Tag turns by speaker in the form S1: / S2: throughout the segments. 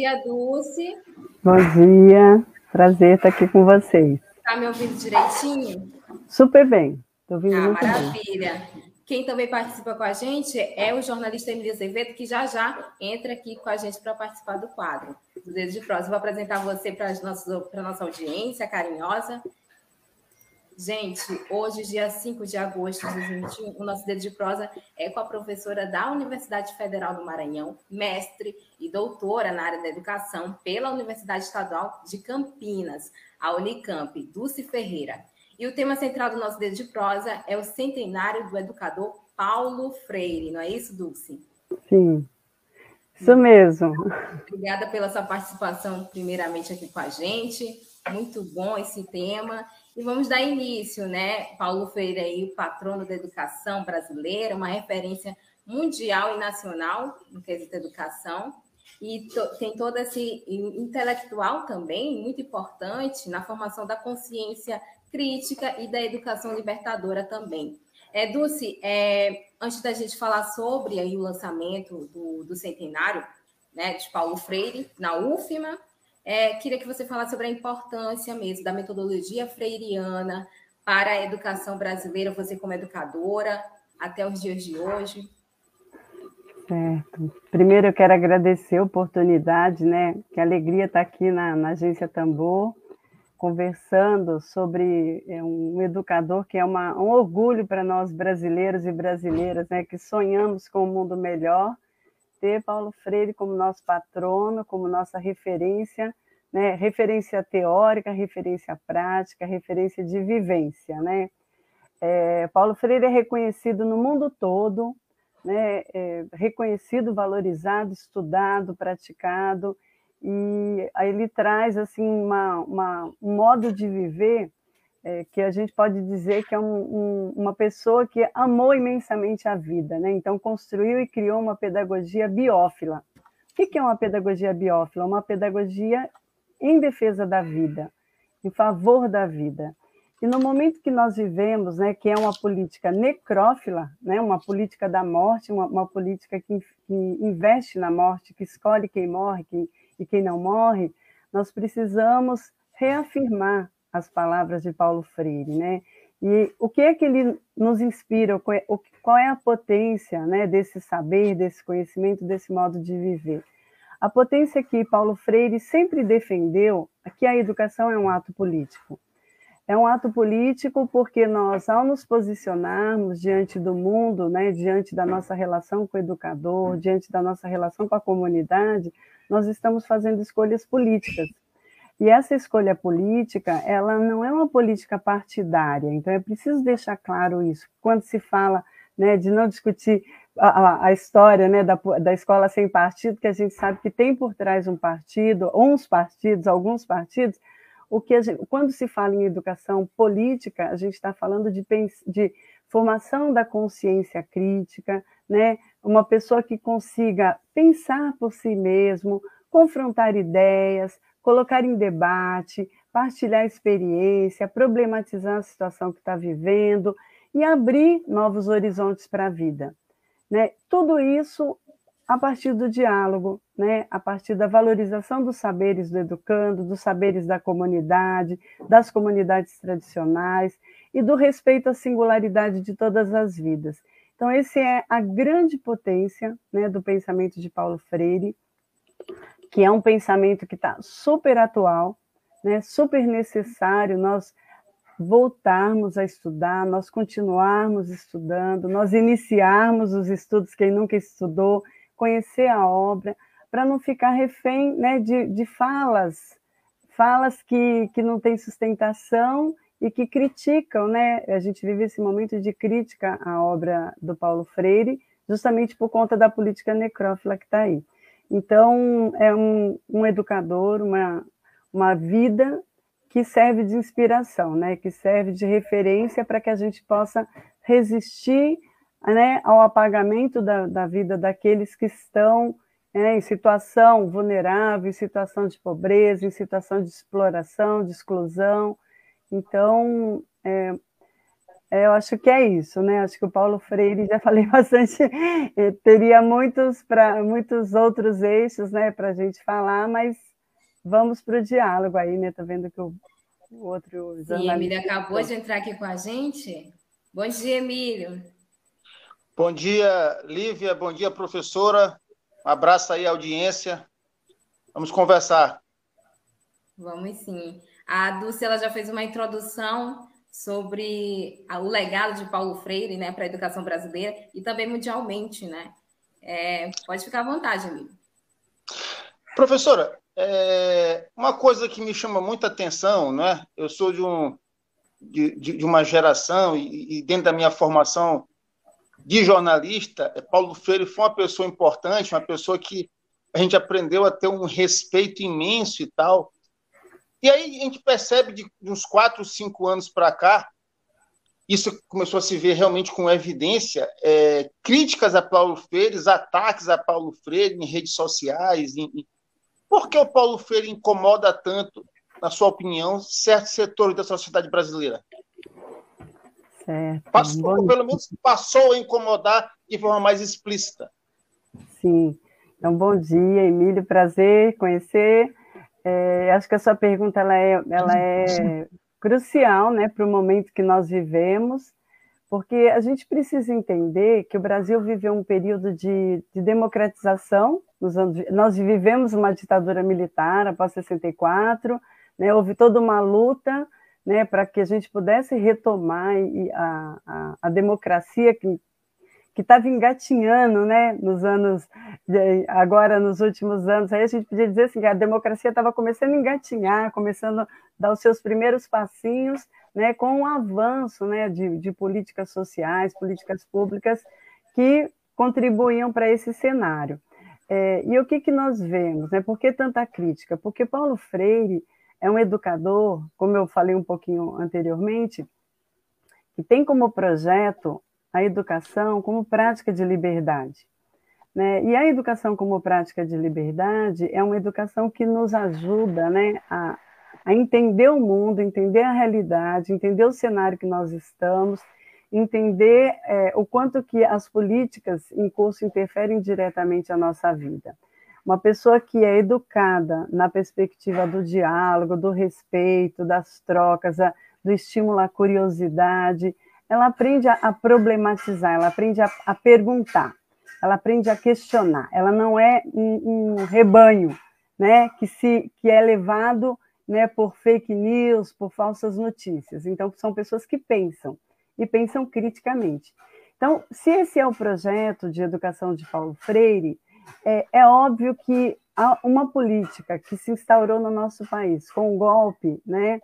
S1: Dia, Dulce.
S2: Bom dia, prazer estar aqui com vocês.
S1: Está me ouvindo direitinho?
S2: Super bem, estou ouvindo
S1: ah,
S2: muito
S1: maravilha. Bem. Quem também participa com a gente é o jornalista Emílio Azevedo, que já já entra aqui com a gente para participar do quadro do Dedo de Prosa. Vou apresentar você para a nossa audiência carinhosa. Gente, hoje, dia 5 de agosto de 2021, o nosso dedo de prosa é com a professora da Universidade Federal do Maranhão, mestre e doutora na área da educação pela Universidade Estadual de Campinas, a Unicamp, Dulce Ferreira. E o tema central do nosso dedo de prosa é o centenário do educador Paulo Freire, não é isso, Dulce?
S2: Sim, isso mesmo.
S1: Obrigada pela sua participação, primeiramente, aqui com a gente. Muito bom esse tema. E vamos dar início, né? Paulo Freire aí, o patrono da educação brasileira, uma referência mundial e nacional no quesito educação. E to, tem todo esse intelectual também, muito importante, na formação da consciência crítica e da educação libertadora também. É, Dulce, é, antes da gente falar sobre aí o lançamento do, do centenário né, de Paulo Freire na UFMA, é, queria que você falasse sobre a importância mesmo da metodologia freiriana para a educação brasileira, você como educadora, até os dias de hoje.
S2: Certo. Primeiro eu quero agradecer a oportunidade, né? Que alegria estar aqui na, na Agência Tambor, conversando sobre é, um educador que é uma, um orgulho para nós brasileiros e brasileiras, né? Que sonhamos com um mundo melhor ter Paulo Freire como nosso patrono, como nossa referência, né? referência teórica, referência prática, referência de vivência. Né? É, Paulo Freire é reconhecido no mundo todo, né? É reconhecido, valorizado, estudado, praticado, e ele traz assim uma, uma, um modo de viver é, que a gente pode dizer que é um, um, uma pessoa que amou imensamente a vida, né? Então construiu e criou uma pedagogia biófila. O que é uma pedagogia biófila? Uma pedagogia em defesa da vida, em favor da vida. E no momento que nós vivemos, né, que é uma política necrófila, né, uma política da morte, uma, uma política que, que, investe na morte, que escolhe quem morre quem, e quem não morre, nós precisamos reafirmar as palavras de Paulo Freire, né? E o que é que ele nos inspira? Qual é a potência né, desse saber, desse conhecimento, desse modo de viver? A potência que Paulo Freire sempre defendeu é que a educação é um ato político. É um ato político porque nós, ao nos posicionarmos diante do mundo, né, diante da nossa relação com o educador, diante da nossa relação com a comunidade, nós estamos fazendo escolhas políticas. E essa escolha política, ela não é uma política partidária, então é preciso deixar claro isso. Quando se fala né, de não discutir a, a história né, da, da escola sem partido, que a gente sabe que tem por trás um partido, uns partidos, alguns partidos, o que gente, quando se fala em educação política, a gente está falando de, de formação da consciência crítica, né, uma pessoa que consiga pensar por si mesmo, confrontar ideias, colocar em debate, partilhar experiência, problematizar a situação que está vivendo e abrir novos horizontes para a vida. Né? Tudo isso a partir do diálogo, né? a partir da valorização dos saberes do educando, dos saberes da comunidade, das comunidades tradicionais e do respeito à singularidade de todas as vidas. Então, essa é a grande potência né, do pensamento de Paulo Freire, que é um pensamento que está super atual, né, super necessário nós voltarmos a estudar, nós continuarmos estudando, nós iniciarmos os estudos, quem nunca estudou, conhecer a obra, para não ficar refém né, de, de falas, falas que, que não têm sustentação e que criticam, né? A gente vive esse momento de crítica à obra do Paulo Freire, justamente por conta da política necrófila que está aí. Então, é um, um educador, uma, uma vida que serve de inspiração, né? que serve de referência para que a gente possa resistir né, ao apagamento da, da vida daqueles que estão né, em situação vulnerável, em situação de pobreza, em situação de exploração, de exclusão. Então, é, eu acho que é isso, né? Acho que o Paulo Freire, já falei bastante, teria muitos, pra, muitos outros eixos né, para a gente falar, mas vamos para o diálogo aí, né? Tá vendo que o, o outro.
S1: Sim, Emílio acabou de entrar aqui com a gente. Bom dia, Emílio.
S3: Bom dia, Lívia. Bom dia, professora. Um abraço aí, audiência. Vamos conversar.
S1: Vamos sim. A Dulce ela já fez uma introdução sobre o legado de Paulo Freire né, para a educação brasileira e também mundialmente. Né? É, pode ficar à vontade, amigo.
S3: Professora, é, uma coisa que me chama muita atenção, né? eu sou de, um, de, de uma geração e, e dentro da minha formação de jornalista, Paulo Freire foi uma pessoa importante, uma pessoa que a gente aprendeu a ter um respeito imenso e tal. E aí a gente percebe de, uns quatro, cinco anos para cá, isso começou a se ver realmente com evidência, é, críticas a Paulo Freire, ataques a Paulo Freire em redes sociais. Em, em... Por que o Paulo Freire incomoda tanto, na sua opinião, certos setores da sociedade brasileira?
S2: Certo.
S3: Passou, pelo menos passou a incomodar de forma mais explícita.
S2: Sim. Então, bom dia, Emílio, prazer conhecer. É, acho que a sua pergunta ela é, ela é crucial né, para o momento que nós vivemos, porque a gente precisa entender que o Brasil viveu um período de, de democratização, anos, nós vivemos uma ditadura militar após 64, né, houve toda uma luta né, para que a gente pudesse retomar a, a, a democracia que que estava engatinhando, né, nos anos, agora nos últimos anos, aí a gente podia dizer assim, que a democracia estava começando a engatinhar, começando a dar os seus primeiros passinhos, né, com o avanço, né, de, de políticas sociais, políticas públicas que contribuíam para esse cenário. É, e o que, que nós vemos? Né? Por que tanta crítica? Porque Paulo Freire é um educador, como eu falei um pouquinho anteriormente, que tem como projeto a educação como prática de liberdade. Né? E a educação como prática de liberdade é uma educação que nos ajuda né, a, a entender o mundo, entender a realidade, entender o cenário que nós estamos, entender é, o quanto que as políticas em curso interferem diretamente a nossa vida. Uma pessoa que é educada na perspectiva do diálogo, do respeito, das trocas, do estímulo à curiosidade, ela aprende a, problematizar, ela aprende a, a, perguntar, ela aprende a questionar. Ela não é um, um rebanho, né, que se que é levado, né, por fake news, por falsas notícias. Então são pessoas que pensam e pensam criticamente. Então, se esse é o projeto de educação de Paulo Freire, é, é óbvio que uma política que se instaurou no nosso país com o golpe, né,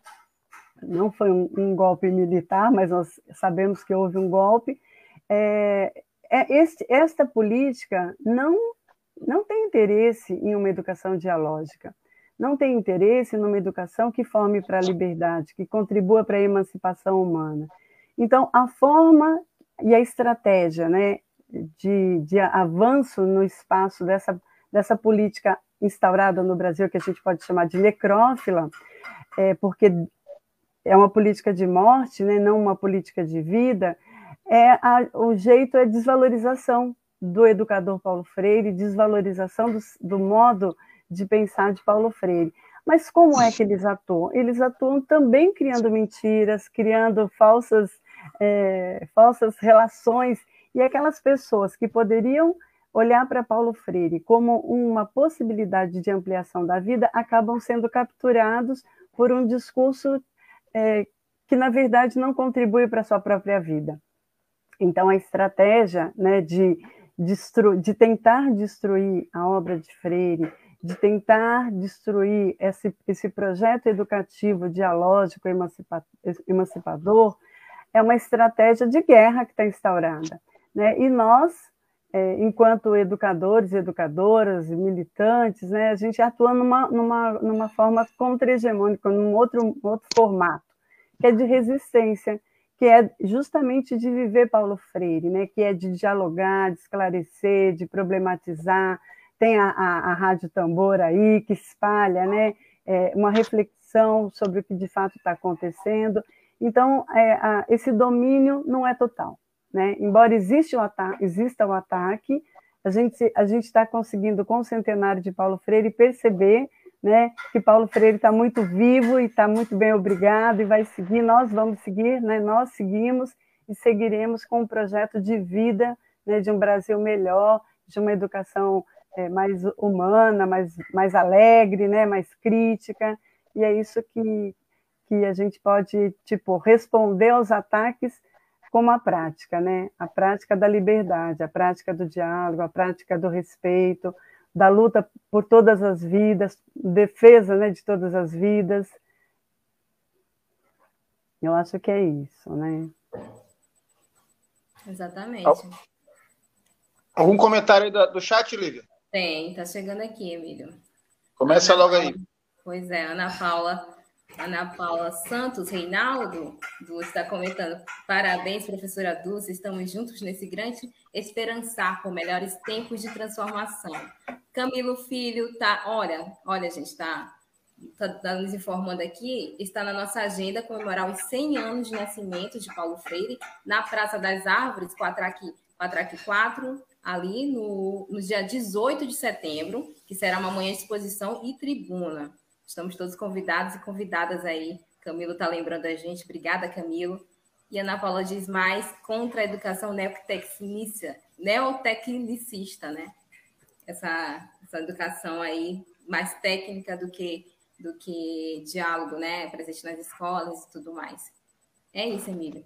S2: não foi um, um, golpe militar, mas nós sabemos que houve um golpe. É, é este, esta política não, não tem interesse em uma educação dialógica, não tem interesse numa educação que forme para a liberdade, que contribua para a emancipação humana. Então, a forma e a estratégia né, de, de avanço no espaço dessa, dessa política instaurada no Brasil, que a gente pode chamar de necrófila, é, porque é uma política de morte, né, não uma política de vida, é a, o jeito é desvalorização do educador Paulo Freire, desvalorização do, do modo de pensar de Paulo Freire. Mas como é que eles atuam? Eles atuam também criando mentiras, criando falsas, é, falsas relações, e aquelas pessoas que poderiam olhar para Paulo Freire como uma possibilidade de ampliação da vida acabam sendo capturados por um discurso é, que, na verdade, não contribui para a sua própria vida. Então, a estratégia né, de, de tentar destruir a obra de Freire, de tentar destruir esse, esse projeto educativo dialógico emancipador é uma estratégia de guerra que está instaurada. Né? E nós, é, enquanto educadores, educadoras e militantes, né, a gente atua numa, numa, numa forma contra-hegemônica, num outro, outro formato, que é de resistência, que é justamente de viver Paulo Freire, né, que é de dialogar, de esclarecer, de problematizar, tem a, a, a Rádio Tambor aí, que espalha né, é, uma reflexão sobre o que de fato está acontecendo. Então, é, a, esse domínio não é total. Né? Embora exista o, exista o ataque, a gente a está conseguindo, com o centenário de Paulo Freire, perceber né, que Paulo Freire está muito vivo e está muito bem obrigado. E vai seguir, nós vamos seguir, né, nós seguimos e seguiremos com um projeto de vida né, de um Brasil melhor, de uma educação é, mais humana, mais, mais alegre, né, mais crítica, e é isso que, que a gente pode, tipo, responder aos ataques como a prática, né? A prática da liberdade, a prática do diálogo, a prática do respeito, da luta por todas as vidas, defesa né, de todas as vidas. Eu acho que é isso, né?
S1: Exatamente.
S3: Algum comentário do, do chat, Lívia?
S1: Tem, tá chegando aqui, Emílio.
S3: Começa Ana logo
S1: Paula,
S3: aí.
S1: Pois é, Ana Paula, Ana Paula Santos Reinaldo Dulce está comentando. Parabéns, professora Dulce, estamos juntos nesse grande esperançar por melhores tempos de transformação. Camilo Filho tá, olha, olha, gente, tá, tá, tá nos informando aqui, está na nossa agenda comemorar os 100 anos de nascimento de Paulo Freire na Praça das Árvores, Quatraque, Quatraque 4, ali no, no dia 18 de setembro, que será uma manhã de exposição e tribuna. Estamos todos convidados e convidadas aí. Camilo está lembrando a gente. Obrigada, Camilo. E Ana Paula diz mais contra a educação neotecnicista, neotecnicista, né? Essa, essa educação aí mais técnica do que do que diálogo, né? Presente nas escolas e tudo mais. É isso, Emílio.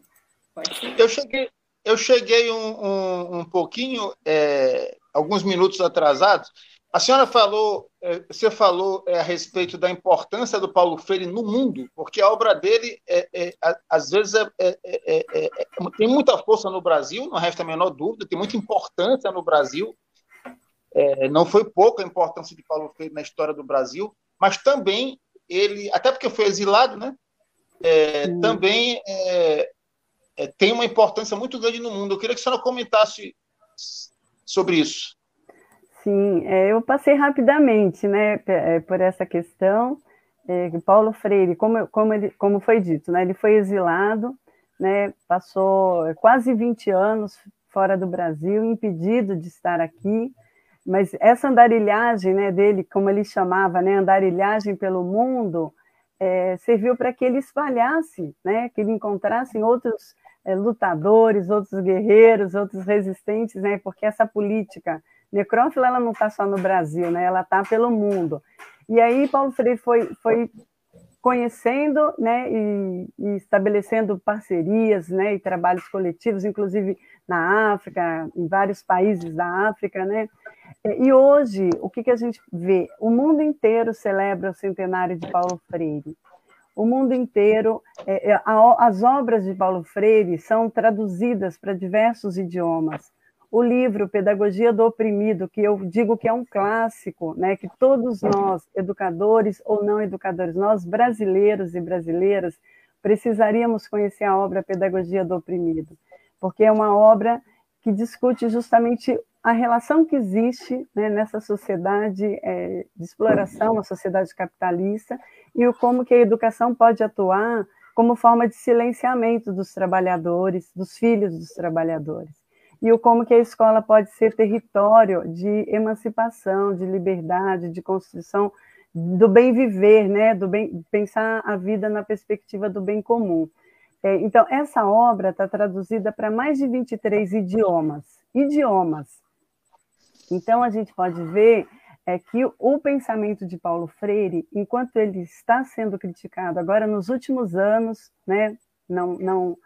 S3: Pode ser. Eu cheguei, eu cheguei um, um, um pouquinho, é, alguns minutos atrasados. A senhora falou, é, você falou é, a respeito da importância do Paulo Freire no mundo, porque a obra dele, é, é às vezes, é, é, tem muita força no Brasil, não resta a menor dúvida, tem muita importância no Brasil. não foi pouca a importância de Paulo Freire na história do Brasil, mas também ele, até porque foi exilado, né? também tem uma importância muito grande no mundo. Eu queria que a senhora comentasse sobre isso.
S2: Sim, é, eu passei rapidamente né, é, por essa questão. É, Paulo Freire, como, como, ele, como foi dito, né, ele foi exilado, né, passou quase 20 anos fora do Brasil, impedido de estar aqui, mas essa andarilhagem né, dele, como ele chamava, né, andarilhagem pelo mundo, é, serviu para que ele espalhasse, né, que ele encontrasse outros é, lutadores, outros guerreiros, outros resistentes, né? Porque essa política necrófila ela não está só no Brasil, né? Ela está pelo mundo. E aí Paulo Freire foi, foi conhecendo, né, e, e, estabelecendo parcerias, né, e trabalhos coletivos, inclusive na África, em vários países da África, né. E hoje o que, que a gente vê? O mundo inteiro celebra o centenário de Paulo Freire o mundo inteiro. É, é, as obras de Paulo Freire são traduzidas para diversos idiomas. O livro Pedagogia do Oprimido, que eu digo que é um clássico, né, que todos nós, educadores ou não educadores, nós brasileiros e brasileiras, precisaríamos conhecer a obra Pedagogia do Oprimido, porque é uma obra que discute justamente a relação que existe né, nessa sociedade é, de exploração, a sociedade capitalista, e o como que a educação pode atuar como forma de silenciamento dos trabalhadores, dos filhos dos trabalhadores, e o como que a escola pode ser território de emancipação, de liberdade, de construção do bem viver, né, do bem pensar a vida na perspectiva do bem comum. É, então, essa obra está traduzida para mais de 23 idiomas. Idiomas. Então, a gente pode ver é, que o pensamento de Paulo Freire, enquanto ele está sendo criticado agora nos últimos anos, né, não, não,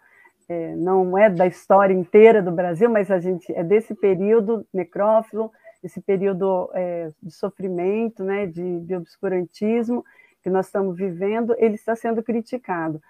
S2: é, não é da história inteira do Brasil, mas a gente é desse período necrófilo, esse período é, de sofrimento, né, de, de obscurantismo que nós estamos vivendo, ele está sendo criticado.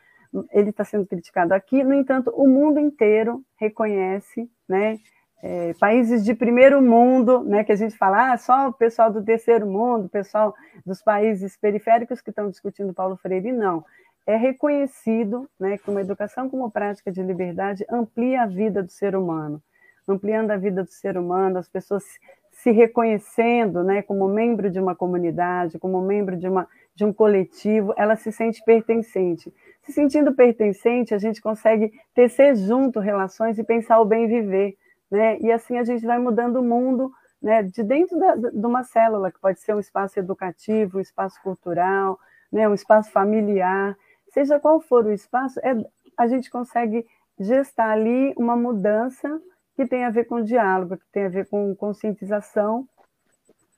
S2: Ele está sendo criticado aqui, no entanto, o mundo inteiro reconhece, né, é, países de primeiro mundo, né, que a gente fala, ah, só o pessoal do terceiro mundo, o pessoal dos países periféricos que estão discutindo Paulo Freire, não. É reconhecido né, que uma educação como prática de liberdade amplia a vida do ser humano, ampliando a vida do ser humano, as pessoas se reconhecendo né, como membro de uma comunidade, como membro de, uma, de um coletivo, ela se sente pertencente. Se sentindo pertencente, a gente consegue tecer junto relações e pensar o bem viver né? E assim a gente vai mudando o mundo, né? De dentro da, de uma célula que pode ser um espaço educativo, um espaço cultural, né? Um espaço familiar, seja qual for o espaço, é, a gente consegue gestar ali uma mudança que tem a ver com diálogo, que tem a ver com conscientização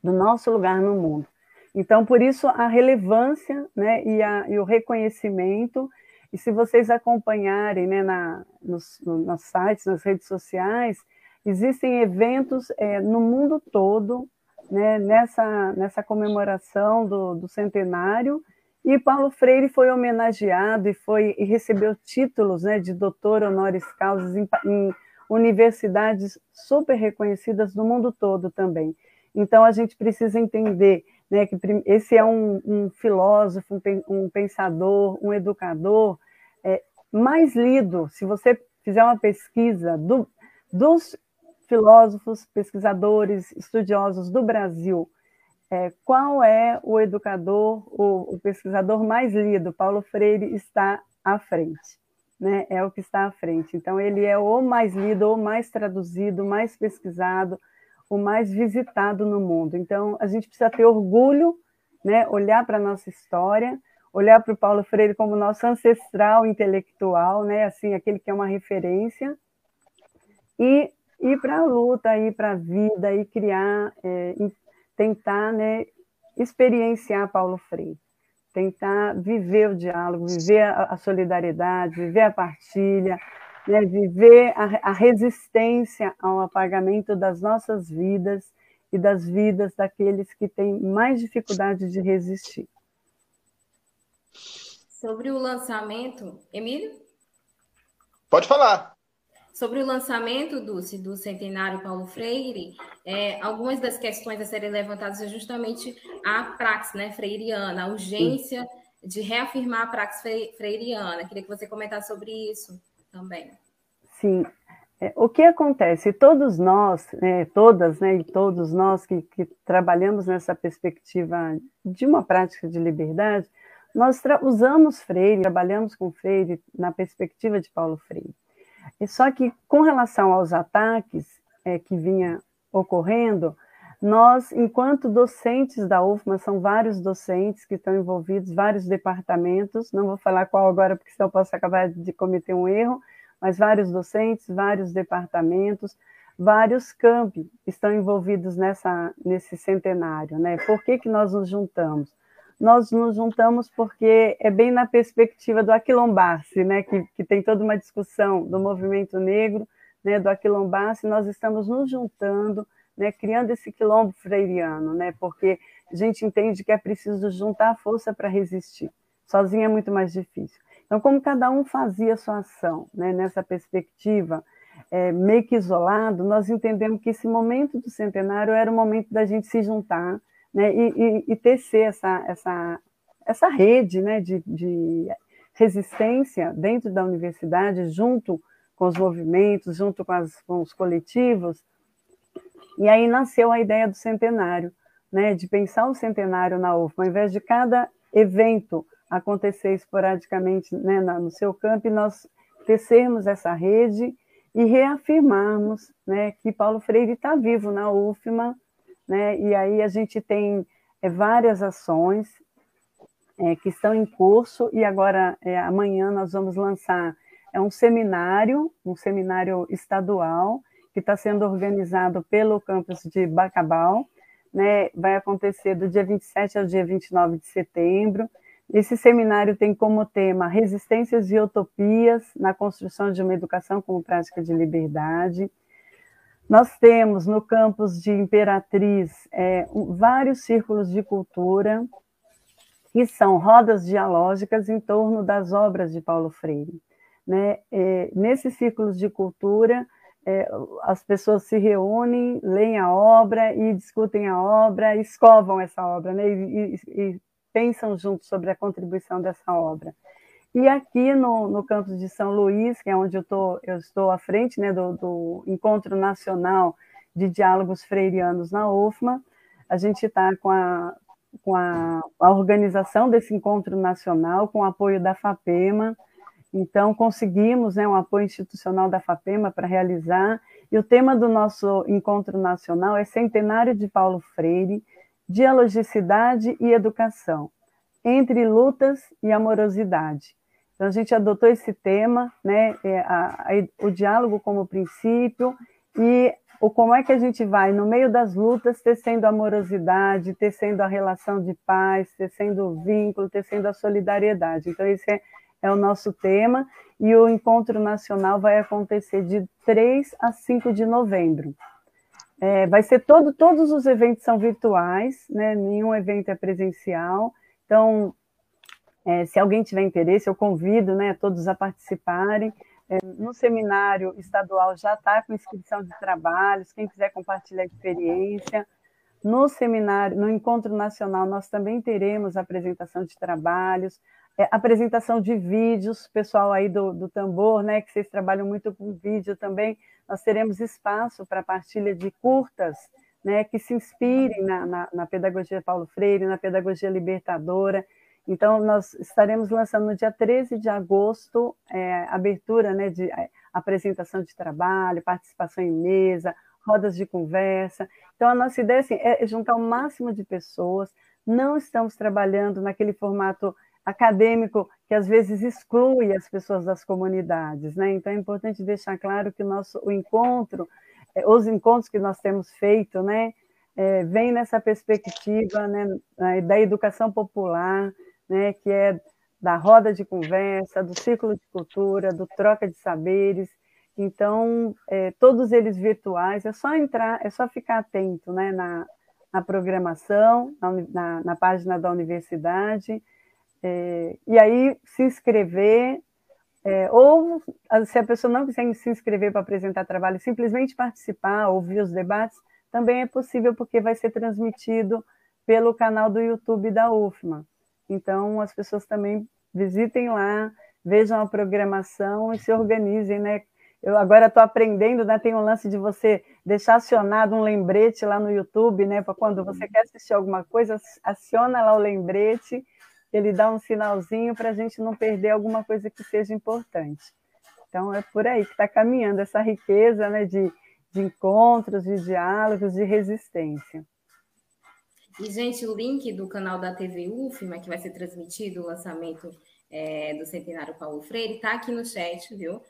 S2: do nosso lugar no mundo. Então, por isso, a relevância né, e, a, e o reconhecimento, e se vocês acompanharem né, na, nos, nos sites, nas redes sociais, Existem eventos é, no mundo todo né, nessa, nessa comemoração do, do, centenário, e Paulo Freire foi homenageado e, foi, e recebeu títulos né, de doutor honoris causa em, em universidades super reconhecidas no mundo todo também. Então, a gente precisa entender né, que esse é um, um filósofo, um, pensador, um educador é, mais lido. Se você fizer uma pesquisa do, dos filósofos, pesquisadores, estudiosos do Brasil, é, qual é o educador, o, o, pesquisador mais lido? Paulo Freire está à frente, né? É o que está à frente. Então, ele é o mais lido, o mais traduzido, o mais pesquisado, o mais visitado no mundo. Então, a gente precisa ter orgulho, né? Olhar para a nossa história, olhar para o Paulo Freire como nosso ancestral intelectual, né? Assim, aquele que é uma referência, e ir para a luta, ir para a vida e criar, é, tentar né, experienciar Paulo Freire, tentar viver o diálogo, viver a, a solidariedade, viver a partilha, né, viver a, a resistência ao apagamento das nossas vidas e das vidas daqueles que têm mais dificuldade de resistir.
S1: Sobre o lançamento, Emílio?
S3: Pode falar.
S1: Sobre o lançamento, Dulce, do Centenário Paulo Freire, é, algumas das questões a serem levantadas é justamente a praxe né, freiriana, a urgência de reafirmar a praxe freiriana. Queria que você comentasse sobre isso também.
S2: Sim. É, o que acontece? Todos nós, né, todas né, e todos nós que, que trabalhamos nessa perspectiva de uma prática de liberdade, nós usamos Freire, trabalhamos com Freire na perspectiva de Paulo Freire. E só que, com relação aos ataques é, que vinha ocorrendo, nós, enquanto docentes da UFMA, são vários docentes que estão envolvidos, vários departamentos, não vou falar qual agora, porque senão posso acabar de cometer um erro, mas vários docentes, vários departamentos, vários campi estão envolvidos nessa, nesse centenário. Né? Por que, que nós nos juntamos? Nós nos juntamos porque é bem na perspectiva do aquilombar-se, né, que, que tem toda uma discussão do movimento negro, né, do aquilombar-se, nós estamos nos juntando, né, criando esse quilombo freiriano, né, porque a gente entende que é preciso juntar força para resistir, sozinho é muito mais difícil. Então, como cada um fazia a sua ação, né, nessa perspectiva, é, meio que isolado, nós entendemos que esse momento do centenário era o momento da gente se juntar, né, e, e, e tecer essa, essa, essa rede né, de, de resistência dentro da universidade, junto com os movimentos, junto com, as, com, os coletivos. E aí nasceu a ideia do centenário, né, de pensar o centenário na UFMA, ao invés de cada evento acontecer esporadicamente né, no seu campo, e nós tecermos essa rede e reafirmarmos né, que Paulo Freire está vivo na UFMA, né? E aí a gente tem é, várias ações é, que estão em curso e agora é, amanhã nós vamos lançar é um seminário, um seminário estadual que está sendo organizado pelo campus de Bacabal, né? Vai acontecer do dia 27 ao dia 29 de setembro. Esse seminário tem como tema resistências e utopias na construção de uma educação como prática de liberdade. Nós temos no campus de Imperatriz é, vários círculos de cultura, que são rodas dialógicas em torno das obras de Paulo Freire. Né? É, nesses círculos de cultura, é, as pessoas se reúnem, leem a obra e discutem a obra, escovam essa obra, né? e, e, e pensam juntos sobre a contribuição dessa obra. E aqui no, no campus de São Luís, que é onde eu, tô, eu estou à frente né, do, do Encontro Nacional de Diálogos Freirianos na UFMA, a gente está com, a, com a, a, organização desse encontro nacional, com o apoio da FAPEMA. Então, conseguimos né, um apoio institucional da FAPEMA para realizar. E o tema do nosso encontro nacional é Centenário de Paulo Freire, Dialogicidade e Educação, entre lutas e amorosidade. Então, a gente adotou esse tema, né, é, a, a, o diálogo como princípio, e o como é que a gente vai, no meio das lutas, tecendo amorosidade, tecendo a relação de paz, tecendo o vínculo, tecendo a solidariedade. Então, esse é, é o nosso tema, e o encontro nacional vai acontecer de 3 a 5 de novembro. É, vai ser todo, todos os eventos são virtuais, né? nenhum evento é presencial. Então, é, se alguém tiver interesse, eu convido né, todos a participarem. É, no seminário estadual já está com inscrição de trabalhos, quem quiser compartilhar experiência. No seminário, no encontro nacional, nós também teremos apresentação de trabalhos, é, apresentação de vídeos, pessoal aí do, do tambor, né, que vocês trabalham muito com vídeo também, nós teremos espaço para partilha de curtas, né, que se inspirem na, na, na pedagogia Paulo Freire, na pedagogia libertadora, então, nós estaremos lançando no dia 13 de agosto, é, abertura né, de é, apresentação de trabalho, participação em mesa, rodas de conversa. Então, a nossa ideia assim, é juntar o máximo de pessoas. Não estamos trabalhando naquele formato acadêmico que às vezes exclui as pessoas das comunidades. Né? Então, é importante deixar claro que o nosso o encontro, é, os encontros que nós temos feito, né, é, vem nessa perspectiva né, da educação popular, né, que é da roda de conversa, do círculo de cultura, do troca de saberes. Então, é, todos eles virtuais, é só entrar, é só ficar atento né, na, na programação, na, na, na, página da universidade, é, e aí se inscrever, é, ou se a pessoa não quiser se inscrever para apresentar trabalho, simplesmente participar, ouvir os debates, também é possível, porque vai ser transmitido pelo canal do YouTube da UFMA. Então, as pessoas também visitem lá, vejam a programação e se organizem, né? Eu agora estou aprendendo, né? Tem um lance de você deixar acionado um lembrete lá no YouTube, né? Para quando você quer assistir alguma coisa, aciona lá o lembrete, ele dá um sinalzinho para a gente não perder alguma coisa que seja importante. Então é por aí que está caminhando essa riqueza, né? De, de encontros, de diálogos, de resistência.
S1: E, gente, o link do canal da TV UFMA, que vai ser transmitido o lançamento é, do Centenário Paulo Freire, está aqui no chat, viu?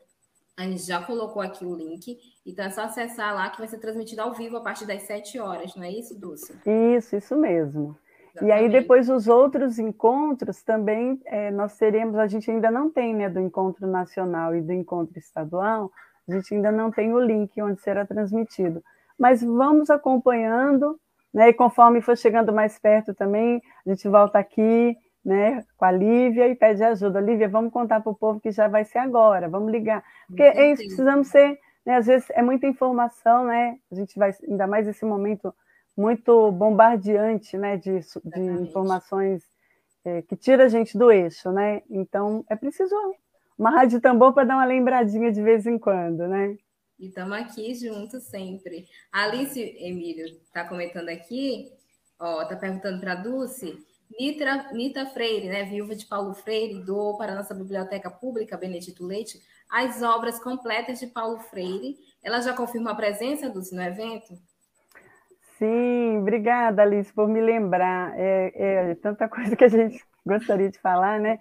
S1: A gente já colocou aqui o link, então é só acessar lá que vai ser transmitido ao vivo a partir das 7 horas, não é isso, Dulce?
S2: Isso, isso mesmo. Exatamente. E aí, depois, os outros encontros também é, nós teremos, a gente ainda não tem, né, do encontro nacional e do encontro estadual, a gente ainda não tem o link onde será transmitido. Mas vamos acompanhando né? E conforme for chegando mais perto também, a gente volta aqui né, com a Lívia e pede ajuda. Lívia, vamos contar para o povo que já vai ser agora, vamos ligar. Porque é isso, precisamos ser, né, às vezes é muita informação, né? A gente vai, ainda mais esse momento muito bombardeante né, de, de informações é, que tira a gente do eixo, né? Então é preciso uma rádio tambor para dar uma lembradinha de vez em quando, né?
S1: E estamos aqui juntos sempre. A Alice Emílio está comentando aqui, ó, tá perguntando para a Dulce. Nitra, Nita Freire, né, viúva de Paulo Freire, doou para a nossa biblioteca pública, Benedito Leite, as obras completas de Paulo Freire. Ela já confirmou a presença, Dulce, no evento?
S2: Sim, obrigada, Alice, por me lembrar. É, é tanta coisa que a gente gostaria de falar, né?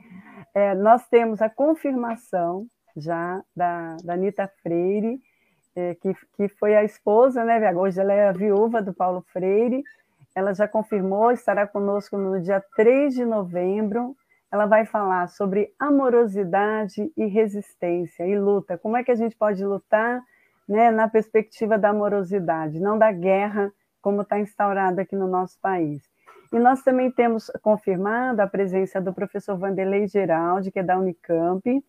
S2: É, nós temos a confirmação já da, da Freire, é, que, que foi a esposa, né? Hoje ela é a viúva do Paulo Freire. Ela já confirmou, estará conosco no dia 3 de novembro. Ela vai falar sobre amorosidade e resistência e luta. Como é que a gente pode lutar né, na perspectiva da amorosidade, não da guerra, como está instaurada aqui no nosso país. E nós também temos confirmado a presença do professor Vanderlei Geraldi, que é da Unicamp,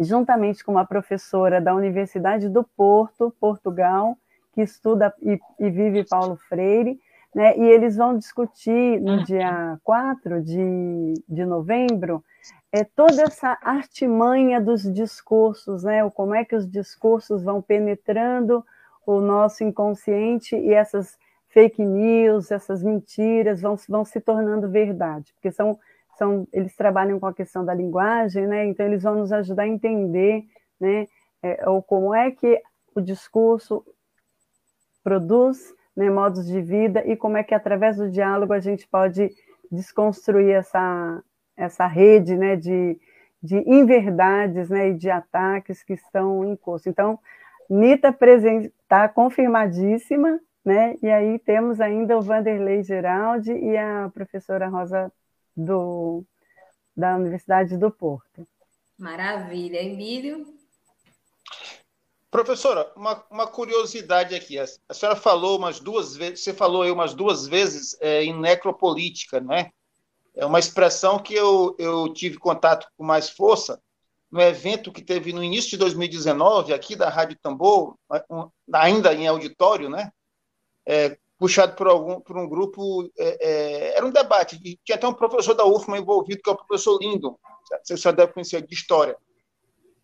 S2: juntamente com uma professora da Universidade do Porto, Portugal, que estuda e, e vive Paulo Freire, né? e eles vão discutir no dia 4 de, de novembro é, toda essa artimanha dos discursos, né? O como é que os discursos vão penetrando o nosso inconsciente e essas fake news, essas mentiras vão, vão se tornando verdade, porque são, são eles trabalham com a questão da linguagem, né? Então eles vão nos ajudar a entender, né? É, ou como é que o discurso produz né, modos de vida e como é que através do diálogo a gente pode desconstruir essa essa rede né, de, de inverdades né, e de ataques que estão em curso. Então, Nita está confirmadíssima, né? E aí temos ainda o Vanderlei Geraldi e a professora Rosa do, da Universidade do Porto.
S1: Maravilha. Emílio?
S3: Professora, uma, uma curiosidade aqui. A, a senhora falou umas duas vezes, você falou aí umas duas vezes é, em necropolítica, não é? É uma expressão que eu, eu tive contato com mais força no evento que teve no início de 2019, aqui da Rádio Tambor, ainda em auditório, né? É, puxado por, algum, por um grupo. É, é, era um debate, tinha até um professor da UFMA envolvido, que é o professor Lindon, você já deve conhecer de história.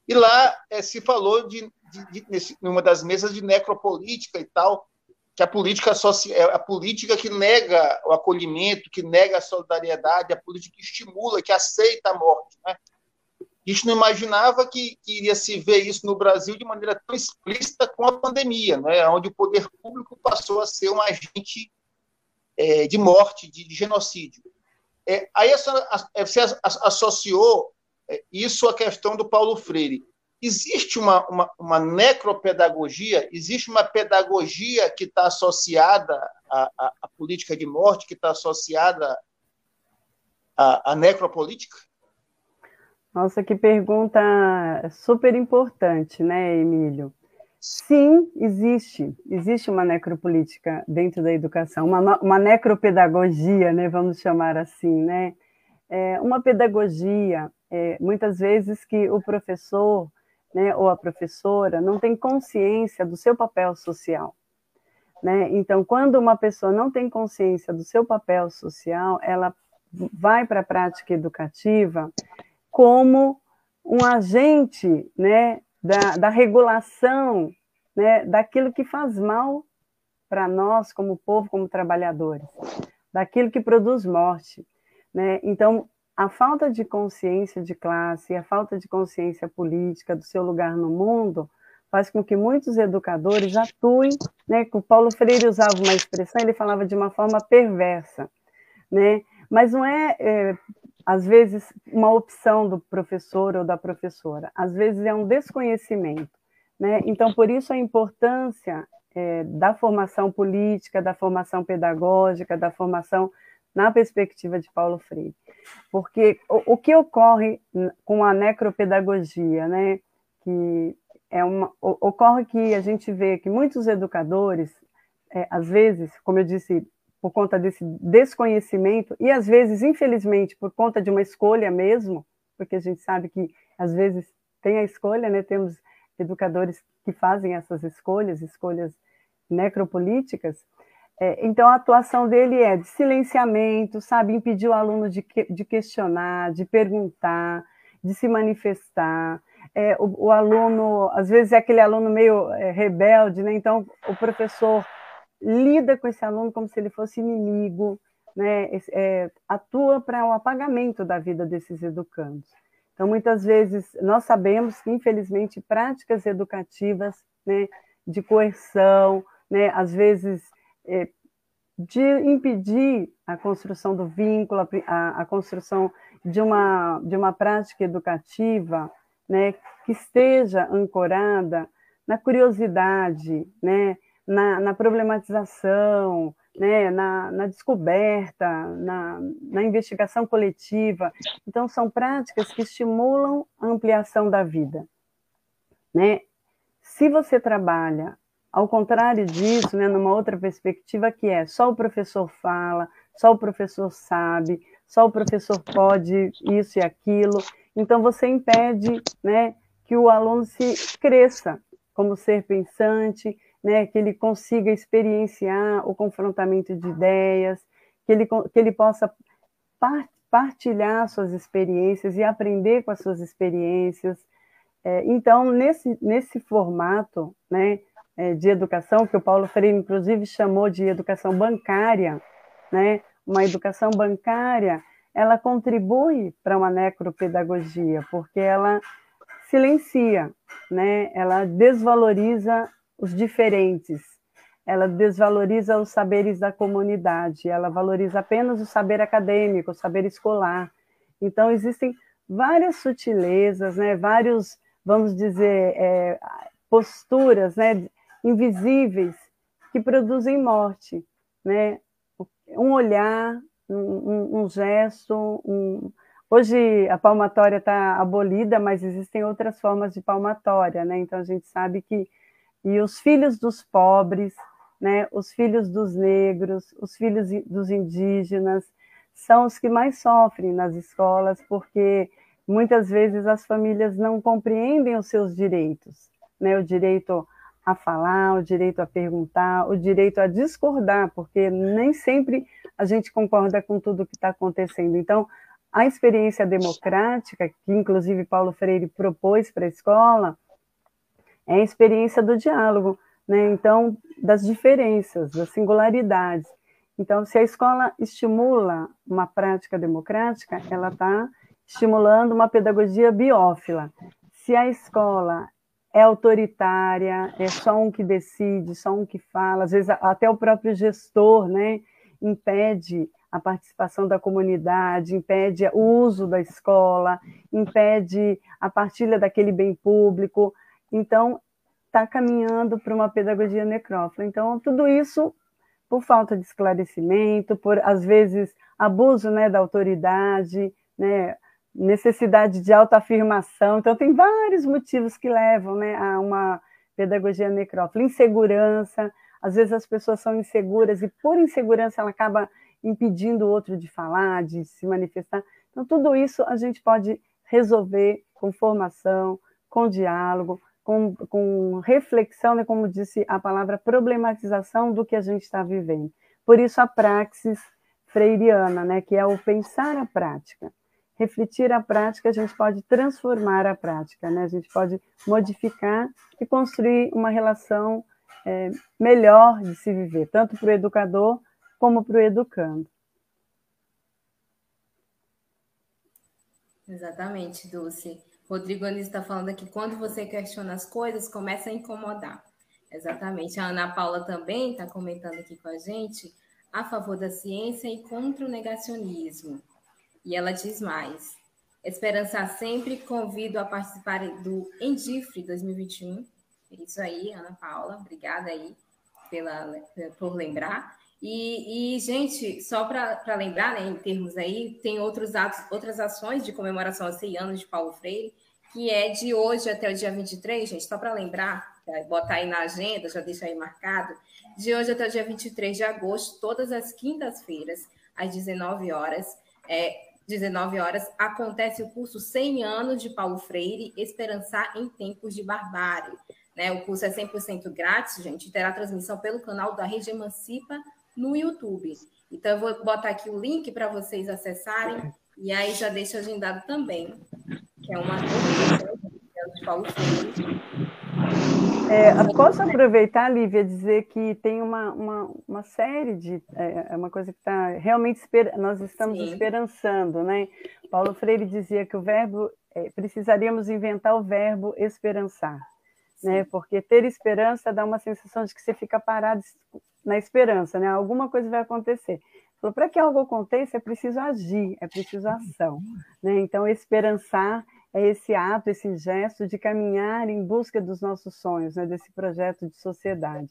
S3: E lá é, se falou de, de, de nesse, numa das mesas de necropolítica e tal, que a política social, é a política que nega o acolhimento, que nega a solidariedade, a política que estimula, que aceita a morte. Né? A gente não imaginava que, que, iria se ver isso no Brasil de maneira tão explícita com a pandemia, né? onde o poder público passou a ser um agente é, de morte, de, de genocídio. É, aí você associou é, isso à questão do Paulo Freire existe uma, uma, uma necropedagogia, existe uma pedagogia que está associada à, à, à, política de morte, que está associada à, à necropolítica?
S2: Nossa, que pergunta super importante, né, Emílio? Sim, existe. Existe uma necropolítica dentro da educação, uma, uma necropedagogia, né, vamos chamar assim, né? É uma pedagogia, é, muitas vezes que o professor né, ou a professora não tem consciência do seu papel social. Né? Então, quando uma pessoa não tem consciência do seu papel social, ela vai para a prática educativa como um agente né, da, da regulação né, daquilo que faz mal para nós, como povo, como trabalhadores, daquilo que produz morte. Né? Então, a falta de consciência de classe, a falta de consciência política do seu lugar no mundo, faz com que muitos educadores atuem, né, o Paulo Freire usava uma expressão, ele falava de uma forma perversa, né, mas não é, é às vezes, uma opção do professor ou da professora, às vezes é um desconhecimento, né, então por isso a importância é, da formação política, da formação pedagógica, da formação na perspectiva de Paulo Freire. Porque o, o que ocorre com a necropedagogia, né, que é uma, ocorre que a gente vê que muitos educadores, é, às vezes, como eu disse, por conta desse desconhecimento, e às vezes, infelizmente, por conta de uma escolha mesmo, porque a gente sabe que às vezes tem a escolha, né? Temos educadores que fazem essas escolhas, escolhas necropolíticas, é, então, a atuação dele é de silenciamento, sabe, impedir o aluno de, que, de questionar, de perguntar, de se manifestar. É, o, o, aluno, às vezes, é aquele aluno meio é, rebelde, né? Então, o professor lida com esse aluno como se ele fosse inimigo, né? É, atua para o apagamento da vida desses educandos. Então, muitas vezes, nós sabemos que, infelizmente, práticas educativas né, de coerção, né, às vezes é, de impedir a construção do vínculo, a, a, construção de uma, de uma prática educativa né, que esteja ancorada na curiosidade, né, na, na problematização, né, na, na descoberta, na, na investigação coletiva. Então, são práticas que estimulam a ampliação da vida. Né? se você trabalha ao contrário disso, né, numa outra perspectiva que é só o professor fala, só o professor sabe, só o professor pode isso e aquilo, então você impede né, que o aluno se cresça como ser pensante, né, que ele consiga experienciar o confrontamento de ideias, que ele, que ele possa partilhar suas experiências e aprender com as suas experiências. É, então, nesse, nesse formato né, é, de educação, que o Paulo Freire, inclusive, chamou de educação bancária, né, uma educação bancária, ela contribui para uma necropedagogia, porque ela silencia, né, ela desvaloriza os diferentes, ela desvaloriza os saberes da comunidade, ela valoriza apenas o saber acadêmico, o saber escolar. Então, existem várias sutilezas, né, vários, vamos dizer, é, posturas né, invisíveis que produzem morte. Né? Um olhar, um, um gesto. Um... Hoje a palmatória está abolida, mas existem outras formas de palmatória, né? então a gente sabe que. E os filhos dos pobres, né, os filhos dos negros, os filhos dos indígenas, são os que mais sofrem nas escolas, porque muitas vezes as famílias não compreendem os seus direitos, né, o direito a falar, o direito a perguntar, o direito a discordar, porque nem sempre a gente concorda com tudo que está acontecendo. Então, a experiência democrática, que inclusive Paulo Freire propôs para a escola, é a experiência do diálogo, né? Então, das diferenças, das singularidades. Então, se a escola estimula uma prática democrática, ela está estimulando uma pedagogia biófila. Se a escola é autoritária, é só um que decide, só um que fala, às vezes até o próprio gestor, né, impede a participação da comunidade, impede o uso da escola, impede a partilha daquele bem público. Então, está caminhando para uma pedagogia necrófila. Então, tudo isso por falta de esclarecimento, por, às vezes, abuso né, da autoridade, né, necessidade de autoafirmação. Então, tem vários motivos que levam né, a uma pedagogia necrófila. Insegurança, às vezes as pessoas são inseguras e, por insegurança, ela acaba impedindo o outro de falar, de se manifestar. Então, tudo isso a gente pode resolver com formação, com diálogo, com, com reflexão, né, como disse a palavra, problematização do que a gente está vivendo. Por isso a praxis freiriana, né, que é o pensar a prática. Refletir a prática, a gente pode transformar a prática, né? a gente pode modificar e construir uma relação é, melhor de se viver, tanto para o educador como para o educando.
S1: Exatamente, Dulce. Rodrigo Anísio está falando aqui, quando você questiona as coisas, começa a incomodar. Exatamente. A Ana Paula também está comentando aqui com a gente a favor da ciência e contra o negacionismo. E ela diz mais: Esperança sempre, convido a participar do Endifre 2021. É isso aí, Ana Paula, obrigada aí pela, por lembrar. E, e, gente, só para lembrar, né, em termos aí, tem outros atos, outras ações de comemoração aos 100 anos de Paulo Freire, que é de hoje até o dia 23, gente, só para lembrar, botar aí na agenda, já deixa aí marcado, de hoje até o dia 23 de agosto, todas as quintas-feiras, às 19 horas, é, 19 horas, acontece o curso 100 anos de Paulo Freire, Esperançar em Tempos de Barbárie. Né? O curso é 100% grátis, gente, terá transmissão pelo canal da Rede Emancipa no YouTube. Então, eu vou botar aqui o link para vocês acessarem, e aí já deixo agendado também, que é uma de Paulo Freire.
S2: É, posso aproveitar, Lívia, dizer que tem uma, uma, uma série de. É, é uma coisa que está realmente. Esper, nós estamos Sim. esperançando, né? Paulo Freire dizia que o verbo. É, precisaríamos inventar o verbo esperançar, né? Porque ter esperança dá uma sensação de que você fica parado na esperança, né? Alguma coisa vai acontecer. Para que algo aconteça, é preciso agir, é preciso ação. Né? Então, esperançar é esse ato, esse gesto de caminhar em busca dos nossos sonhos, né? desse projeto de sociedade.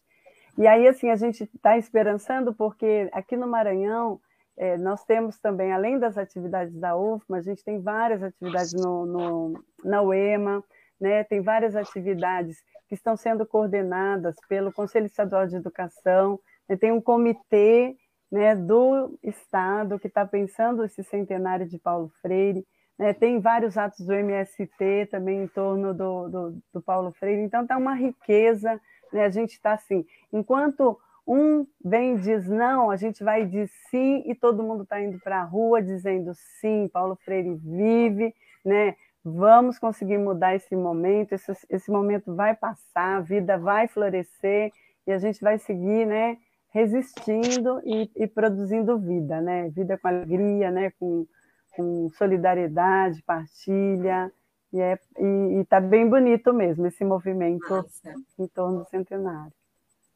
S2: E aí, assim, a gente está esperançando porque aqui no Maranhão, é, nós temos também, além das atividades da UFMA, a gente tem várias atividades no, no, na UEMA, né? Tem várias atividades que estão sendo coordenadas pelo Conselho Estadual de Educação, né? tem um comitê né, do Estado que está pensando esse centenário de Paulo Freire, né? tem vários atos do MST também em torno do, do, do Paulo Freire, então está uma riqueza, né? a gente está assim, enquanto um vem e diz não, a gente vai dizer sim, e todo mundo está indo para a rua dizendo sim, Paulo Freire vive, né? Vamos conseguir mudar esse momento, esse, esse momento vai passar, a vida vai florescer e a gente vai seguir, né? Resistindo e, e produzindo vida, né? Vida com alegria, né? Com, com solidariedade, partilha, e é, está bem bonito mesmo esse movimento Nossa. em torno do centenário.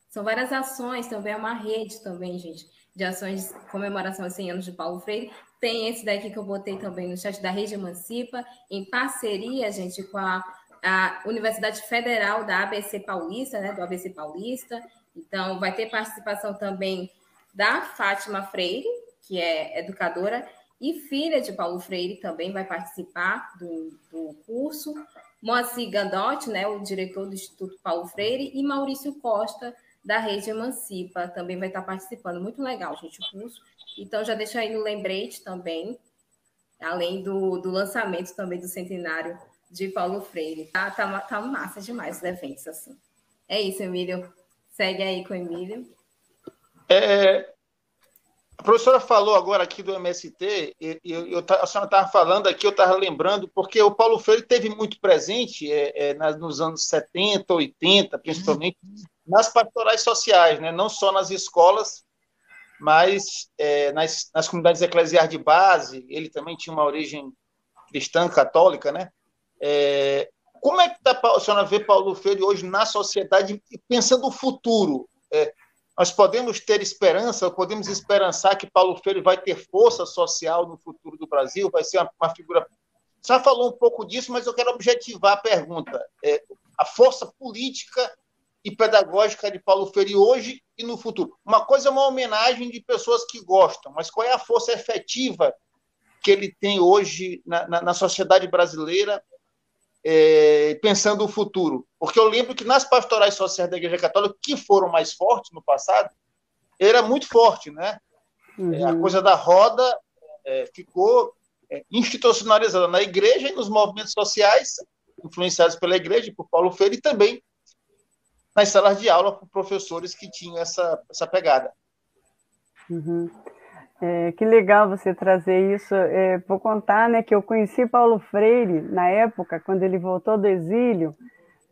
S1: São várias ações, também é uma rede também, gente, de ações de comemoração aos 100 anos de Paulo Freire. Tem esse daqui que eu botei também no chat da Rede Emancipa, em parceria, gente, com a, a Universidade Federal da ABC Paulista, né, do ABC Paulista. Então, vai ter participação também da Fátima Freire, que é educadora, e filha de Paulo Freire também vai participar do, do curso. Moacir Gandotti, né, o diretor do Instituto Paulo Freire, e Maurício Costa, da Rede Emancipa, também vai estar participando. Muito legal, gente, o curso. Então, já deixa aí no lembrete também, além do, do lançamento também do centenário de Paulo Freire. Tá, tá, tá massa demais os eventos, assim. É isso, Emílio. Segue aí com o Emílio.
S3: É, a professora falou agora aqui do MST, e, eu, eu, a senhora estava falando aqui, eu estava lembrando, porque o Paulo Freire teve muito presente é, é, nos anos 70, 80, principalmente, nas pastorais sociais, né? não só nas escolas, mas é, nas, nas comunidades eclesiais de base, ele também tinha uma origem cristã, católica, né? É, como é que tá, a senhora vê Paulo Freire hoje na sociedade, pensando o futuro? É, nós podemos ter esperança, podemos esperançar que Paulo Freire vai ter força social no futuro do Brasil, vai ser uma, uma figura. Já falou um pouco disso, mas eu quero objetivar a pergunta. É, a força política e pedagógica de Paulo Freire hoje e no futuro. Uma coisa é uma homenagem de pessoas que gostam, mas qual é a força efetiva que ele tem hoje na, na, na sociedade brasileira, é, pensando o futuro? Porque eu lembro que nas pastorais sociais da Igreja Católica, que foram mais fortes no passado, era muito forte, né? Uhum. É, a uhum. coisa da roda é, ficou é, institucionalizada na igreja e nos movimentos sociais, influenciados pela igreja, por Paulo Freire, e também nas salas de aula com professores que tinham essa, essa pegada.
S2: Uhum. É, que legal você trazer isso. É, vou contar né, que eu conheci Paulo Freire na época, quando ele voltou do exílio,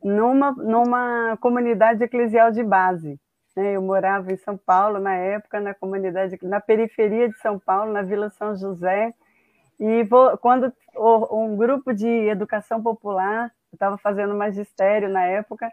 S2: numa, numa comunidade eclesial de base. Né? Eu morava em São Paulo na época, na comunidade, na periferia de São Paulo, na Vila São José. E vou, quando um grupo de educação popular, estava fazendo magistério na época,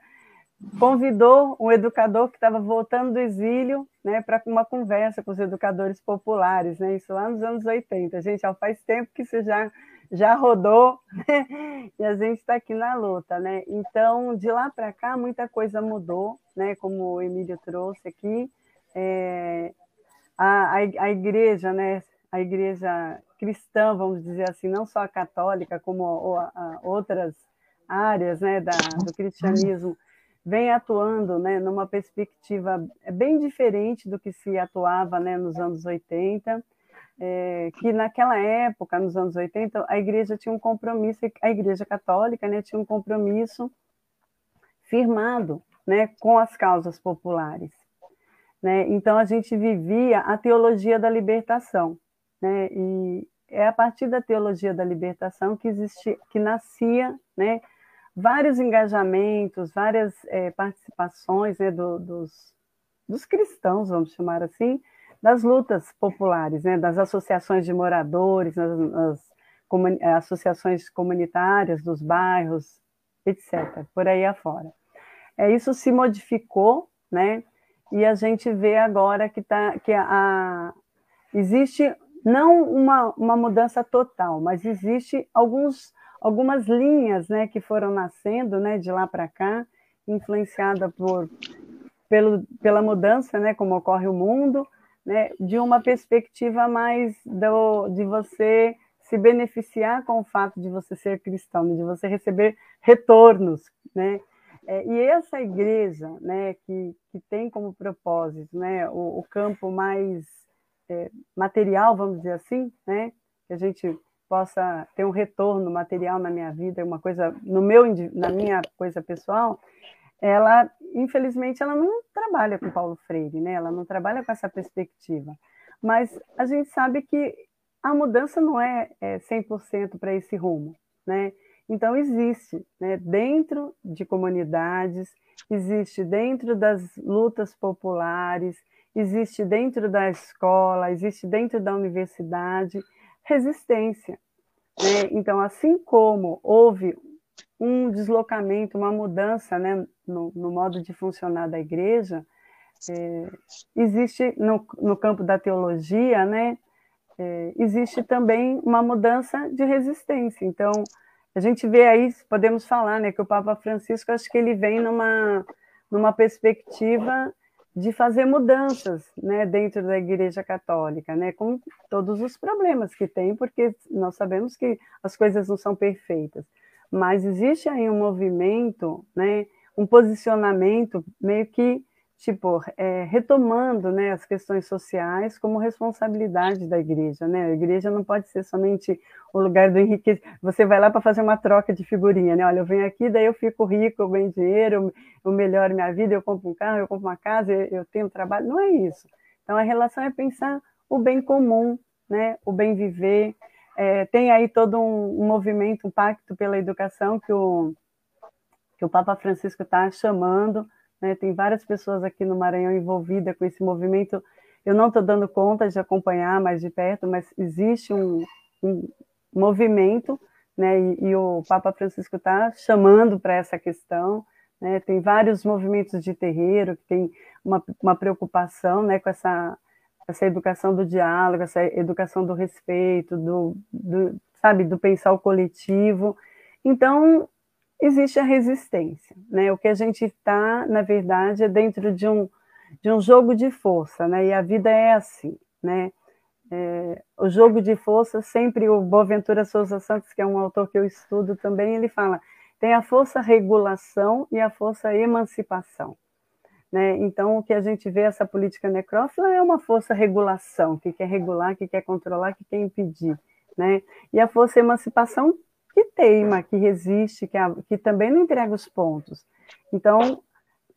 S2: convidou um educador que estava voltando do exílio né, para uma conversa com os educadores populares, né, isso lá nos anos 80. Gente, já faz tempo que isso já, já rodou né, e a gente está aqui na luta. Né? Então, de lá para cá, muita coisa mudou, né, como o Emílio trouxe aqui. É, a, a, a igreja, né, a igreja cristã, vamos dizer assim, não só a católica, como a, a outras áreas né, da, do cristianismo, vem atuando né, numa perspectiva bem diferente do que se atuava né, nos anos 80, é, que naquela época, nos anos 80, a igreja tinha um compromisso, a igreja católica né, tinha um compromisso firmado né, com as causas populares. Né? Então, a gente vivia a teologia da libertação, né? e é a partir da teologia da libertação que, existia, que nascia né, vários engajamentos, várias é, participações né, do, dos, dos cristãos, vamos chamar assim, das lutas populares, né, das associações de moradores, nas comuni associações comunitárias dos bairros, etc., por aí afora. É, isso se modificou, né, e a gente vê agora que, tá, que a, a existe não uma, uma mudança total, mas existe alguns algumas linhas né, que foram nascendo né, de lá para cá, influenciada por, pelo, pela mudança, né, como ocorre o mundo, né, de uma perspectiva mais do, de você se beneficiar com o fato de você ser cristão, de você receber retornos, né? É, e essa igreja, né, que, que tem como propósito, né, o, o campo mais é, material, vamos dizer assim, né, que a gente possa ter um retorno material na minha vida, uma coisa no meu na minha coisa pessoal, ela infelizmente ela não trabalha com Paulo Freire, né? Ela não trabalha com essa perspectiva. Mas a gente sabe que a mudança não é, é 100% para esse rumo, né? Então, existe né, dentro de comunidades, existe dentro das lutas populares, existe dentro da escola, existe dentro da universidade resistência. Né? Então, assim como houve um deslocamento, uma mudança né, no, no modo de funcionar da igreja, é, existe no, no, campo da teologia, né, é, existe também uma mudança de resistência. Então, a gente vê aí, podemos falar, né, que o Papa Francisco, acho que ele vem numa, numa perspectiva de fazer mudanças, né, dentro da Igreja Católica, né, com todos os problemas que tem, porque nós sabemos que as coisas não são perfeitas, mas existe aí um movimento, né, um posicionamento meio que tipo, é, retomando né, as questões sociais como responsabilidade da igreja. Né? A igreja não pode ser somente o lugar do enriquecimento. Você vai lá para fazer uma troca de figurinha, né? Olha, eu venho aqui, daí eu fico rico, eu ganho dinheiro, eu melhoro minha vida, eu compro um carro, eu compro uma casa, eu tenho trabalho. Não é isso. Então, a relação é pensar o bem comum, né? o bem viver. É, tem aí todo um, movimento, um pacto pela educação que o, que o Papa Francisco está chamando né? Tem várias pessoas aqui no Maranhão envolvidas com esse movimento. Eu não estou dando conta de acompanhar mais de perto, mas existe um, um movimento, né? E, e, o Papa Francisco está chamando para essa questão. Né? Tem vários movimentos de terreiro que tem uma, uma preocupação, né? Com essa essa educação do diálogo, essa educação do respeito, do, do sabe, do pensar o coletivo. Então, existe a resistência. Né? O que a gente está, na verdade, é dentro de um, de um jogo de força, né? e a vida é assim. Né? É, o jogo de força, sempre o Boaventura Souza Santos, que é um autor que eu estudo também, ele fala: tem a força regulação e a força emancipação. Né? Então, o que a gente vê, essa política necrófila é uma força regulação, que quer regular, que quer controlar, que quer impedir. Né? E a força emancipação que teima, que resiste, que, que também não entrega os pontos. Então,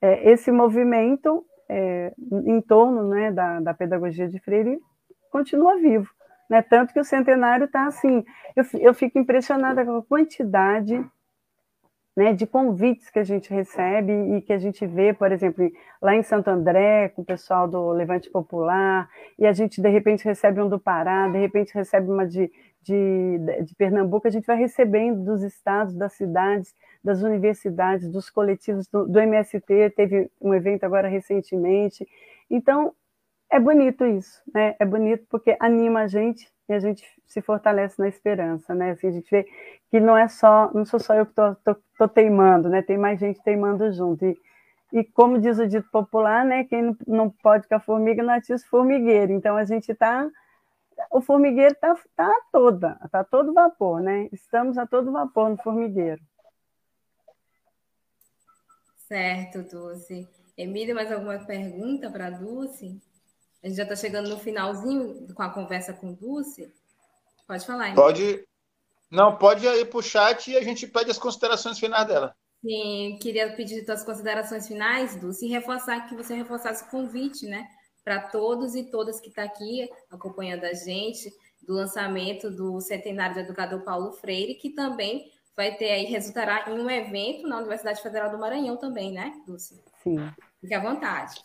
S2: é, esse movimento é, em torno né, da, da pedagogia de Freire continua vivo. Né? Tanto que o centenário está assim. Eu, eu fico impressionada com a quantidade né, de convites que a gente recebe e que a gente vê, por exemplo, lá em Santo André, com o pessoal do Levante Popular, e a gente de repente recebe um do Pará, de repente recebe uma de, de, de Pernambuco, a gente vai recebendo dos estados, das cidades, das universidades, dos coletivos do, do MST, teve um evento agora recentemente. Então, é bonito isso, né? É bonito porque anima a gente e a gente se fortalece na esperança, né? Assim, a gente vê que não é só, não sou só eu que estou teimando, né? Tem mais gente teimando junto. E, e como diz o dito popular, né? Quem não pode com a formiga não atiça o formigueiro. Então a gente está o formigueiro está tá toda, está todo vapor, né? Estamos a todo vapor no formigueiro.
S1: Certo, Dulce. Emília, mais alguma pergunta para a Dulce? A gente já está chegando no finalzinho com a conversa com Dulce. Pode falar, Emília.
S3: Pode. Não, pode ir para o chat e a gente pede as considerações finais dela.
S1: Sim, queria pedir suas considerações finais, Dulce, e reforçar que você reforçasse o convite, né? para todos e todas que estão tá aqui acompanhando a gente do lançamento do centenário do educador Paulo Freire, que também vai ter aí, resultará em um evento na Universidade Federal do Maranhão também, né, Dulce?
S2: Sim.
S1: Fique à vontade.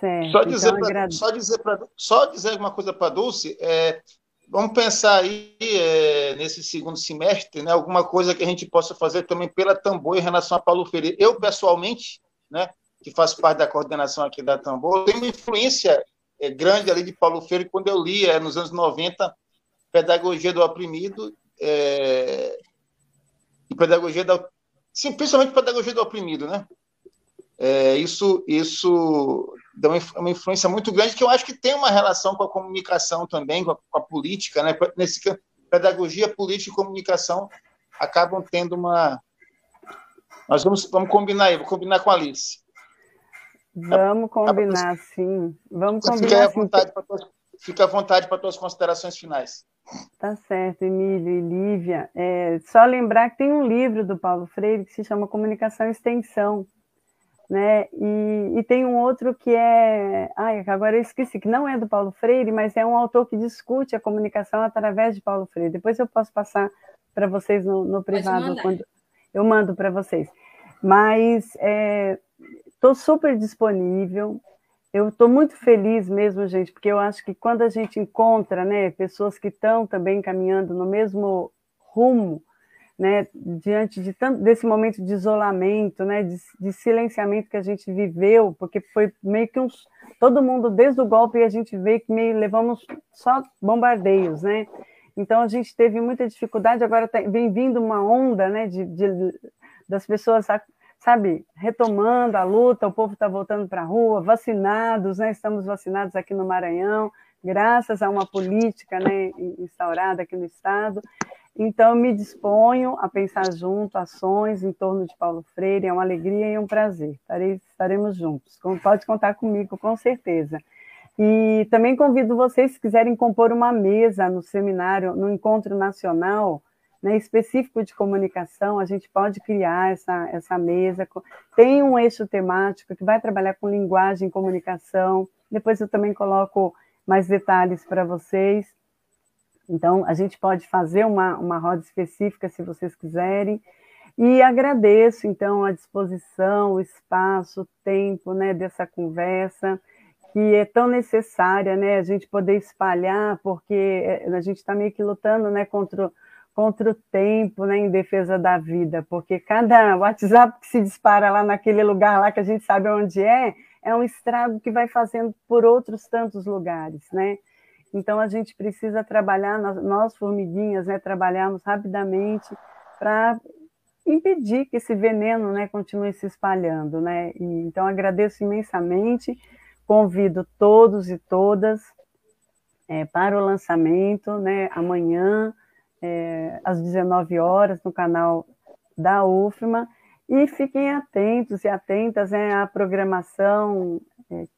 S3: Certo. Só dizer, então, pra, só dizer, pra, só dizer uma coisa para a Dulce, é, vamos pensar aí é, nesse segundo semestre, né, alguma coisa que a gente possa fazer também pela Tambor em relação a Paulo Freire. Eu, pessoalmente, né, que faz parte da coordenação aqui da Tambor, tem uma influência é, grande ali de Paulo Freire quando eu li, é, nos anos 90, Pedagogia do Oprimido é, e Pedagogia da... Sim, principalmente Pedagogia do Oprimido, né? É, isso, isso dá uma, influência muito grande que eu acho que tem uma relação com a comunicação também, com a, com a política, né? Nesse, pedagogia, política e comunicação acabam tendo uma. Nós vamos, vamos combinar aí, vou combinar com a Alice.
S2: Vamos combinar, sim. Vamos combinar.
S3: Fica à vontade para tuas, fica à vontade para tuas considerações finais.
S2: Tá certo, Emílio e Lívia. É, só lembrar que tem um livro do Paulo Freire que se chama Comunicação e Extensão, né? E, e, tem um outro que é, ai, agora eu esqueci, que não é do Paulo Freire, mas é um autor que discute a comunicação através de Paulo Freire. Depois eu posso passar para vocês no, no privado, quando eu mando para vocês. Mas estou é, super disponível. Eu estou muito feliz mesmo, gente, porque eu acho que quando a gente encontra né, pessoas que estão também caminhando no mesmo rumo, né, diante de tanto desse momento de isolamento, né, de, de, silenciamento que a gente viveu, porque foi meio que uns todo mundo desde o golpe a gente vê que meio levamos só bombardeios, né? Então a gente teve muita dificuldade. Agora tá, vem vindo uma onda, né, de, de das pessoas, sabe, retomando a luta. O povo está voltando para a rua, vacinados, né? Estamos vacinados aqui no Maranhão, graças a uma política, né, instaurada aqui no estado. Então, me disponho a pensar junto ações em torno de Paulo Freire, é uma alegria e um prazer. Estaremos juntos. Pode contar comigo, com certeza. E também convido vocês, se quiserem compor uma mesa no seminário, no encontro nacional, né, específico de comunicação, a gente pode criar essa, essa mesa. Tem um eixo temático que vai trabalhar com linguagem comunicação. Depois eu também coloco mais detalhes para vocês. Então, a gente pode fazer uma, uma roda específica, se vocês quiserem. E agradeço, então, a disposição, o espaço, o tempo né, dessa conversa, que é tão necessária, né, a gente poder espalhar, porque é, a gente está meio que lutando né, contra, contra o tempo, né, em defesa da vida, porque cada WhatsApp que se dispara lá naquele lugar lá que a gente sabe onde é, é um estrago que vai fazendo por outros tantos lugares, né? Então, a gente precisa trabalhar, nós, formiguinhas, né, trabalharmos rapidamente para impedir que esse veneno né, continue se espalhando. Né? E, então, agradeço imensamente, convido todos e todas é, para o lançamento, né, amanhã, é, às 19 horas, no canal da UFMA, e fiquem atentos e atentas né, à programação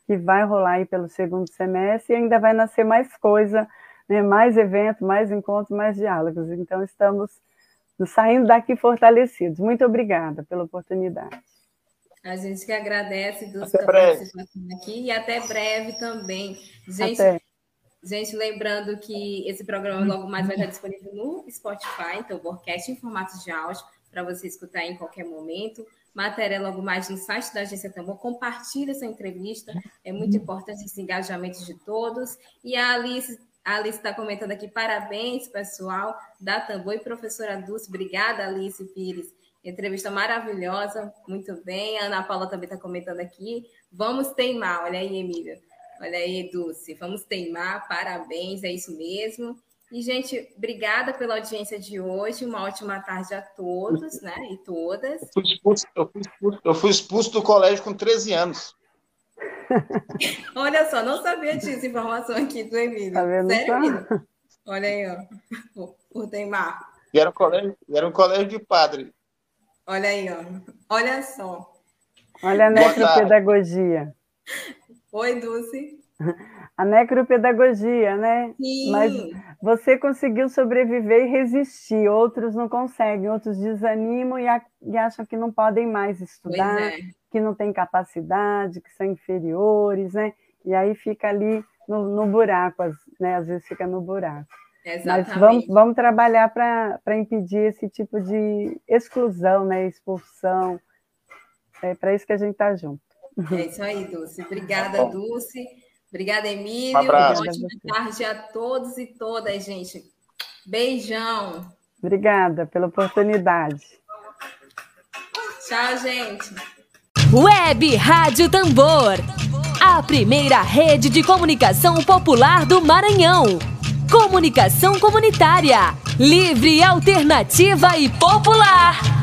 S2: que vai rolar aí pelo segundo semestre e ainda vai nascer mais coisa, né, mais evento, mais encontros, mais diálogos. Então, estamos saindo daqui fortalecidos. Muito obrigada pela oportunidade.
S1: A gente que agradece dos aqui e até breve também. Gente, até. gente, lembrando que esse programa logo mais vai estar disponível no Spotify, então o podcast em formatos de áudio para você escutar em qualquer momento. Matéria logo mais no site da Agência Tambor. Compartilhe essa entrevista, é muito importante esse engajamento de todos. E a Alice a Alice está comentando aqui, parabéns, pessoal da Tambor e professora Dulce. Obrigada, Alice Pires. Entrevista maravilhosa, muito bem. A Ana Paula também está comentando aqui. Vamos teimar, olha aí, Emília. Olha aí, Dulce. Vamos teimar, parabéns, é isso mesmo. E, gente, obrigada pela audiência de hoje. Uma ótima tarde a todos, né? E todas.
S3: Eu fui expulso, eu fui expulso, eu fui expulso do colégio com 13 anos.
S1: Olha só, não sabia disso, informação aqui do Emílio. Tá vendo Sério, Emílio? Olha aí, ó. O Teimar.
S3: E era um colégio, era um colégio de padre.
S1: Olha aí, ó. Olha só.
S2: Olha a necropedagogia.
S1: Oi, Dulce.
S2: A necropedagogia, né?
S1: Sim.
S2: Mas você conseguiu sobreviver e resistir. Outros não conseguem, outros desanimam e, a, e acham que não podem mais estudar, é. que não têm capacidade, que são inferiores, né? E aí fica ali no, no buraco, né? Às vezes fica no buraco.
S1: Exatamente.
S2: Mas vamos, vamos trabalhar para impedir esse tipo de exclusão, né? Expulsão. É para isso que a gente está junto.
S1: É isso aí, Dulce. Obrigada, tá Dulce. Obrigada, Emílio. Um abraço. Ótima tarde a todos e todas, gente. Beijão.
S2: Obrigada pela oportunidade.
S1: Tchau, gente.
S4: Web Rádio Tambor. A primeira rede de comunicação popular do Maranhão. Comunicação comunitária. Livre, alternativa e popular.